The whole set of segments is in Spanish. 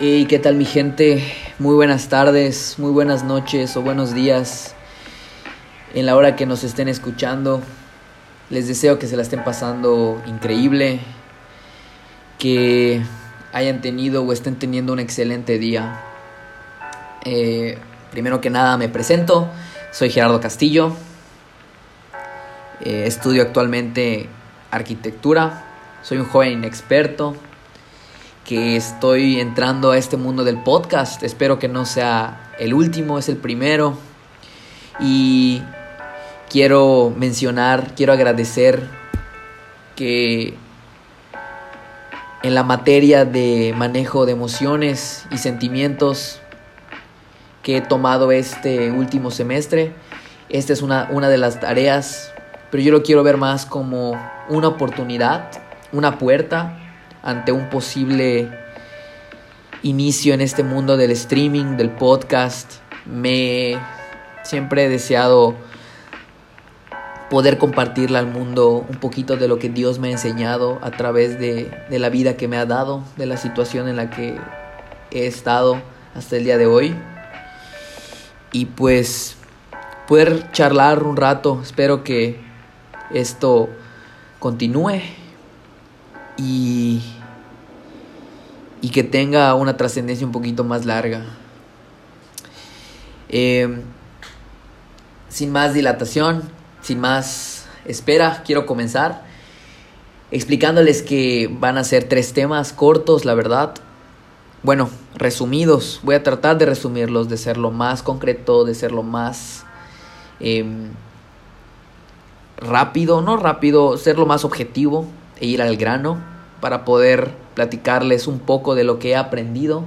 ¿Y qué tal mi gente? Muy buenas tardes, muy buenas noches o buenos días en la hora que nos estén escuchando. Les deseo que se la estén pasando increíble, que hayan tenido o estén teniendo un excelente día. Eh, primero que nada me presento, soy Gerardo Castillo, eh, estudio actualmente arquitectura, soy un joven inexperto que estoy entrando a este mundo del podcast. Espero que no sea el último, es el primero. Y quiero mencionar, quiero agradecer que en la materia de manejo de emociones y sentimientos que he tomado este último semestre, esta es una, una de las tareas, pero yo lo quiero ver más como una oportunidad, una puerta ante un posible inicio en este mundo del streaming, del podcast. Me siempre he deseado poder compartirle al mundo un poquito de lo que Dios me ha enseñado a través de, de, la vida que me ha dado, de la situación en la que he estado hasta el día de hoy. Y pues poder charlar un rato, espero que esto continúe y, y que tenga una trascendencia un poquito más larga. Eh, sin más dilatación, sin más espera, quiero comenzar explicándoles que van a ser tres temas cortos, la verdad. Bueno, resumidos. Voy a tratar de resumirlos, de ser lo más concreto, de ser lo más eh, rápido, no rápido, ser lo más objetivo e ir al grano para poder platicarles un poco de lo que he aprendido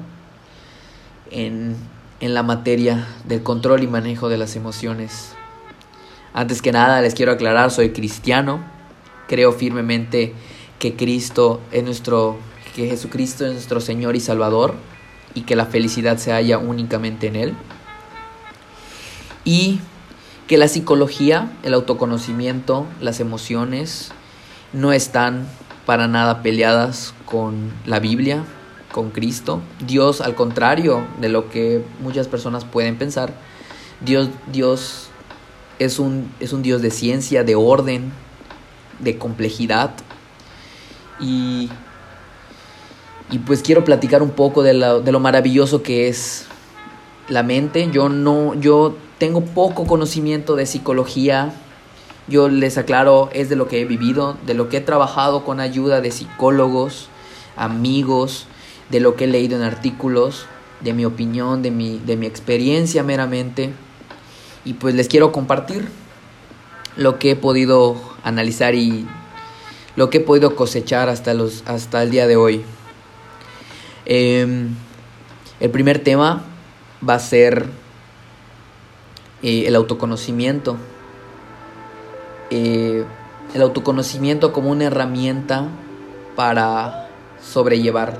en, en la materia del control y manejo de las emociones. Antes que nada les quiero aclarar, soy cristiano, creo firmemente que Cristo es nuestro, que Jesucristo es nuestro Señor y Salvador y que la felicidad se halla únicamente en Él. Y que la psicología, el autoconocimiento, las emociones, no están para nada peleadas con la Biblia, con Cristo. Dios, al contrario de lo que muchas personas pueden pensar, Dios, Dios es, un, es un Dios de ciencia, de orden, de complejidad. Y, y pues quiero platicar un poco de, de lo maravilloso que es la mente. Yo no, yo tengo poco conocimiento de psicología, yo les aclaro, es de lo que he vivido, de lo que he trabajado con ayuda de psicólogos, amigos, de lo que he leído en artículos, de mi opinión, de mi, de mi experiencia meramente. Y pues les quiero compartir lo que he podido analizar y lo que he podido cosechar hasta, los, hasta el día de hoy. Eh, el primer tema va a ser eh, el autoconocimiento. Eh, el autoconocimiento como una herramienta para sobrellevar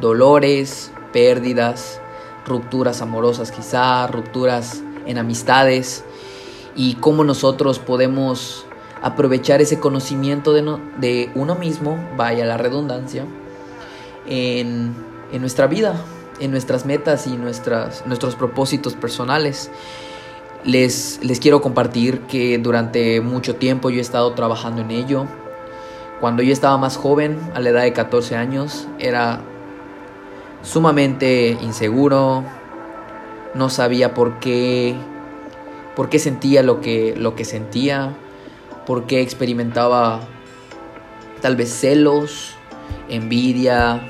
dolores, pérdidas, rupturas amorosas quizá, rupturas en amistades y cómo nosotros podemos aprovechar ese conocimiento de, no, de uno mismo, vaya la redundancia, en, en, nuestra vida, en nuestras metas y nuestras, nuestros propósitos personales. Les, les quiero compartir que durante mucho tiempo yo he estado trabajando en ello. Cuando yo estaba más joven, a la edad de 14 años, era sumamente inseguro, no sabía por qué, por qué sentía lo que, lo que sentía, por qué experimentaba tal vez celos, envidia,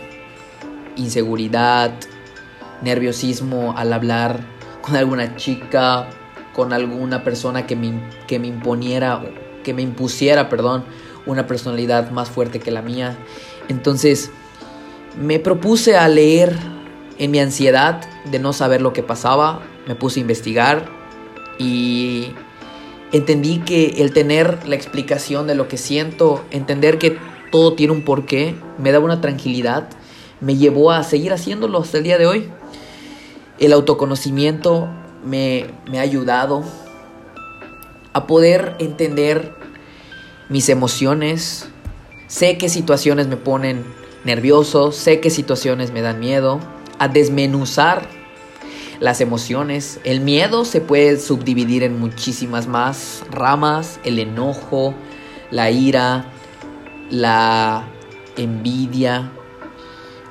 inseguridad, nerviosismo al hablar con alguna chica con alguna persona que me, que me imponiera, que me impusiera, perdón, una personalidad más fuerte que la mía. Entonces me propuse a leer en mi ansiedad de no saber lo que pasaba, me puse a investigar y entendí que el tener la explicación de lo que siento, entender que todo tiene un porqué, me daba una tranquilidad, me llevó a seguir haciéndolo hasta el día de hoy. El autoconocimiento me, ha ayudado a poder entender mis emociones. Sé qué situaciones me ponen nervioso, sé qué situaciones me dan miedo, a desmenuzar las emociones. El miedo se puede subdividir en muchísimas más ramas. El enojo, la ira, la envidia,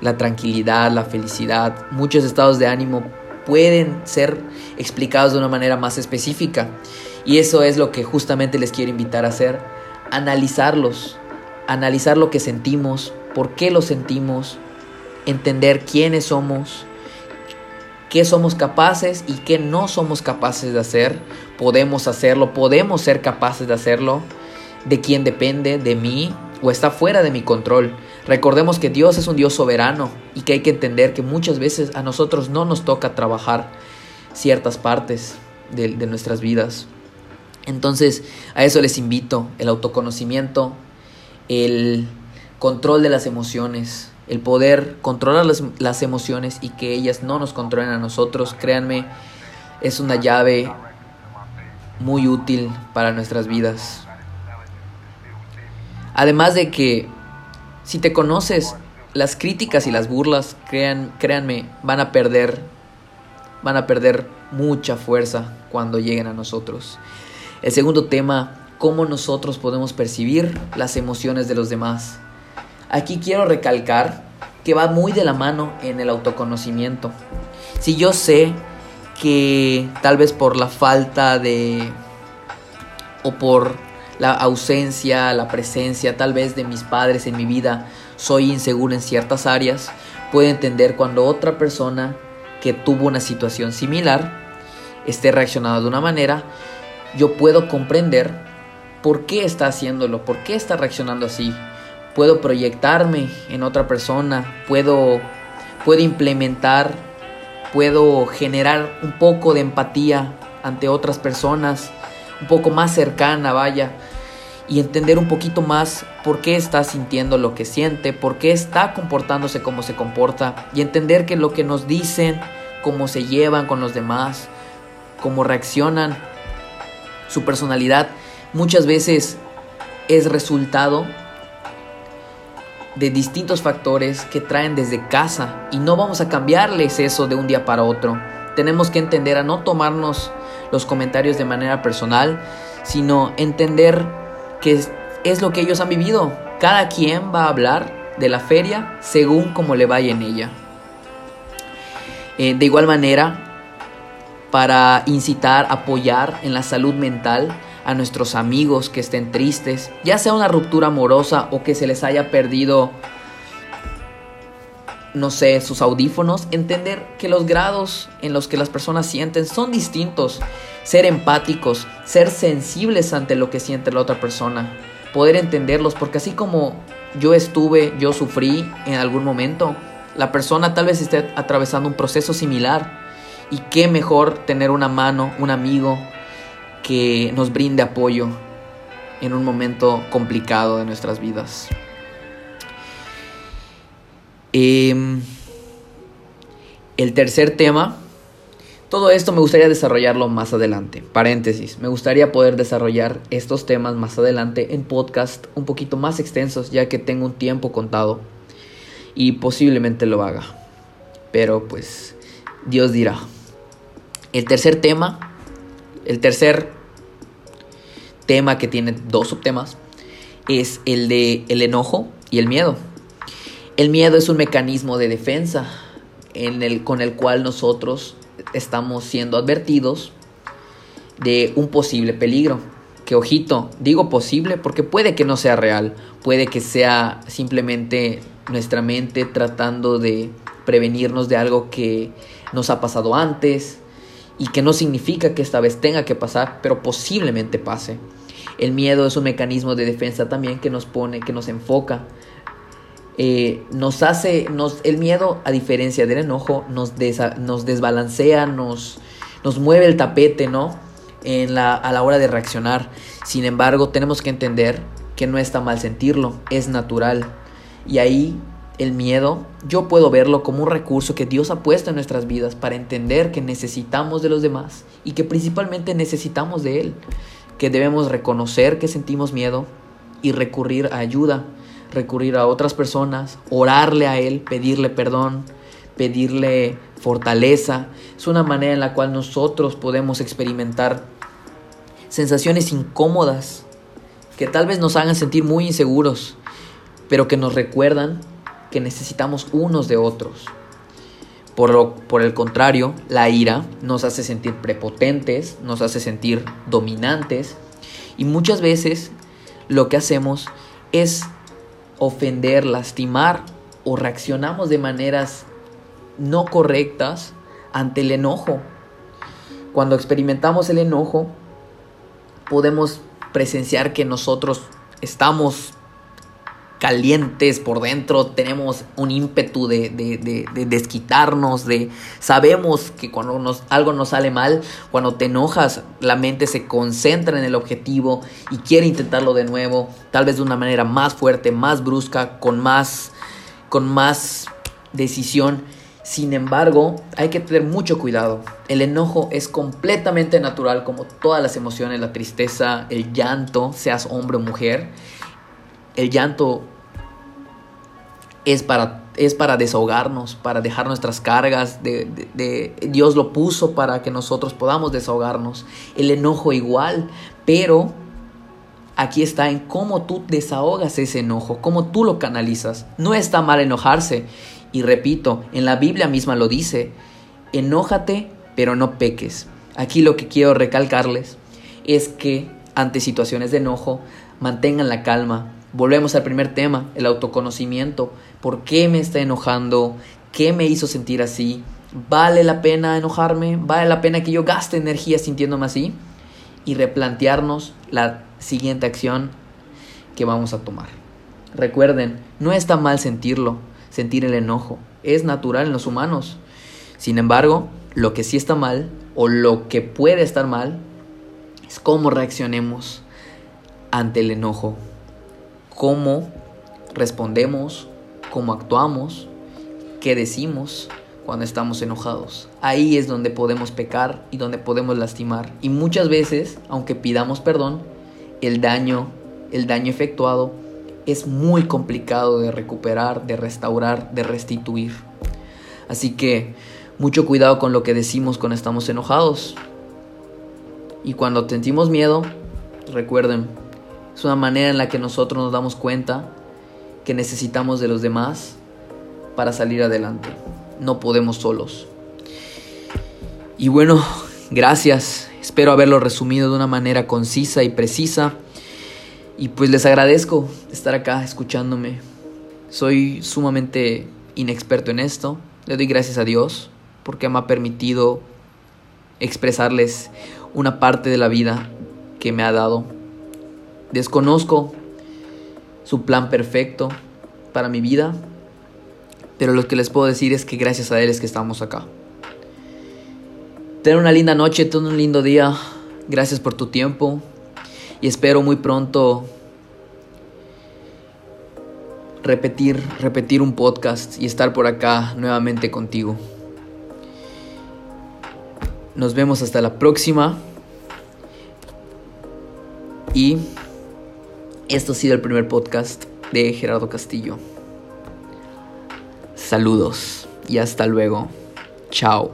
la tranquilidad, la felicidad. Muchos estados de ánimo pueden ser explicados de una manera más específica. Y eso es lo que justamente les quiero invitar a hacer. Analizarlos. Analizar lo que sentimos, por qué lo sentimos, entender quiénes somos, qué somos capaces y qué no somos capaces de hacer. Podemos hacerlo, podemos ser capaces de hacerlo. De quién depende, de mí o está fuera de mi control. Recordemos que Dios es un Dios soberano y que hay que entender que muchas veces a nosotros no nos toca trabajar ciertas partes de, nuestras vidas. Entonces a eso les invito, el autoconocimiento, el control de las emociones, el poder controlar las, emociones y que ellas no nos controlen a nosotros, créanme, es una llave muy útil para nuestras vidas. Además de que si te conoces, las críticas y las burlas, crean, créanme, van a perder, van a perder mucha fuerza cuando lleguen a nosotros. El segundo tema, cómo nosotros podemos percibir las emociones de los demás. Aquí quiero recalcar que va muy de la mano en el autoconocimiento. Si yo sé que tal vez por la falta de o por la ausencia, la presencia tal vez de mis padres en mi vida, soy inseguro en ciertas áreas, puedo entender cuando otra persona que tuvo una situación similar esté reaccionando de una manera, yo puedo comprender por qué está haciéndolo, por qué está reaccionando así, puedo proyectarme en otra persona, puedo, puedo implementar, puedo generar un poco de empatía ante otras personas, un poco más cercana, vaya, y entender un poquito más por qué está sintiendo lo que siente, por qué está comportándose como se comporta, y entender que lo que nos dicen, cómo se llevan con los demás, cómo reaccionan, su personalidad, muchas veces es resultado de distintos factores que traen desde casa y no vamos a cambiarles eso de un día para otro. Tenemos que entender a no tomarnos los comentarios de manera personal, sino entender que es, lo que ellos han vivido. Cada quien va a hablar de la feria según como le vaya en ella. Eh, de igual manera, para incitar, apoyar en la salud mental, a nuestros amigos que estén tristes, ya sea una ruptura amorosa o que se les haya perdido, no sé, sus audífonos, entender que los grados en los que las personas sienten son distintos, ser empáticos, ser sensibles ante lo que siente la otra persona, poder entenderlos, porque así como yo estuve, yo sufrí en algún momento, la persona tal vez esté atravesando un proceso similar. Y qué mejor tener una mano, un amigo, que nos brinde apoyo en un momento complicado de nuestras vidas. Em, el tercer tema, todo esto me gustaría desarrollarlo más adelante. Paréntesis, me gustaría poder desarrollar estos temas más adelante en podcast un poquito más extensos, ya que tengo un tiempo contado y posiblemente lo haga. Pero pues Dios dirá. El tercer tema el tercer tema que tiene dos subtemas es el de el enojo y el miedo. El miedo es un mecanismo de defensa con el cual nosotros estamos siendo advertidos de un posible peligro. Que ojito, digo posible porque puede que no sea real, puede que sea simplemente nuestra mente tratando de prevenirnos de algo que nos ha pasado antes, y que no significa que esta vez tenga que pasar, pero posiblemente pase. El miedo es un mecanismo de defensa también que nos pone, que nos enfoca. Eh, nos hace, nos, el miedo, a diferencia del enojo, nos, nos desbalancea, nos, nos mueve el tapete, ¿no? En la, a la hora de reaccionar. Sin embargo, tenemos que entender que no está mal sentirlo, es natural. Y ahí el miedo, yo puedo verlo como un recurso que Dios ha puesto en nuestras vidas para entender que necesitamos de los demás y que principalmente necesitamos de Él, que debemos reconocer que sentimos miedo y recurrir a ayuda, recurrir a otras personas, orarle a Él, pedirle perdón, pedirle fortaleza. Es una manera en la cual nosotros podemos experimentar sensaciones incómodas que tal vez nos hagan sentir muy inseguros, pero que nos recuerdan que necesitamos unos de otros. Por, lo, por el contrario, la ira nos hace sentir prepotentes, nos hace sentir dominantes y muchas veces lo que hacemos es ofender, lastimar o reaccionamos de maneras no correctas ante el enojo. Cuando experimentamos el enojo, podemos presenciar que nosotros estamos calientes por dentro, tenemos un ímpetu de, de, desquitarnos, de sabemos que cuando nos, algo nos sale mal, cuando te enojas, la mente se concentra en el objetivo y quiere intentarlo de nuevo, tal vez de una manera más fuerte, más brusca, con más, con más decisión. Sin embargo, hay que tener mucho cuidado. El enojo es completamente natural como todas las emociones, la tristeza, el llanto, seas hombre o mujer. El llanto es para, es para desahogarnos, para dejar nuestras cargas. De, Dios lo puso para que nosotros podamos desahogarnos. El enojo igual, pero aquí está en cómo tú desahogas ese enojo, cómo tú lo canalizas. No está mal enojarse. Y repito, en la Biblia misma lo dice, enójate, pero no peques. Aquí lo que quiero recalcarles es que ante situaciones de enojo, mantengan la calma. Volvemos al primer tema, el autoconocimiento. ¿Por qué me está enojando? ¿Qué me hizo sentir así? ¿Vale la pena enojarme? ¿Vale la pena que yo gaste energía sintiéndome así? Y replantearnos la siguiente acción que vamos a tomar. Recuerden, no está mal sentirlo, sentir el enojo. Es natural en los humanos. Sin embargo, lo que sí está mal o lo que puede estar mal es cómo reaccionemos ante el enojo, cómo respondemos, cómo actuamos, qué decimos cuando estamos enojados. Ahí es donde podemos pecar y donde podemos lastimar. Y muchas veces, aunque pidamos perdón, el daño, el daño efectuado es muy complicado de recuperar, de restaurar, de restituir. Así que mucho cuidado con lo que decimos cuando estamos enojados. Y cuando sentimos miedo, recuerden, es una manera en la que nosotros nos damos cuenta que necesitamos de los demás para salir adelante. No podemos solos. Y bueno, gracias. Espero haberlo resumido de una manera concisa y precisa. Y pues les agradezco estar acá escuchándome. Soy sumamente inexperto en esto. Le doy gracias a Dios porque me ha permitido expresarles una parte de la vida que me ha dado. Desconozco su plan perfecto para mi vida, pero lo que les puedo decir es que gracias a Él es que estamos acá. Ten una linda noche, ten un lindo día. Gracias por tu tiempo y espero muy pronto repetir, repetir un podcast y estar por acá nuevamente contigo. Nos vemos hasta la próxima. Y esto ha sido el primer podcast de Gerardo Castillo. Saludos y hasta luego. Chao.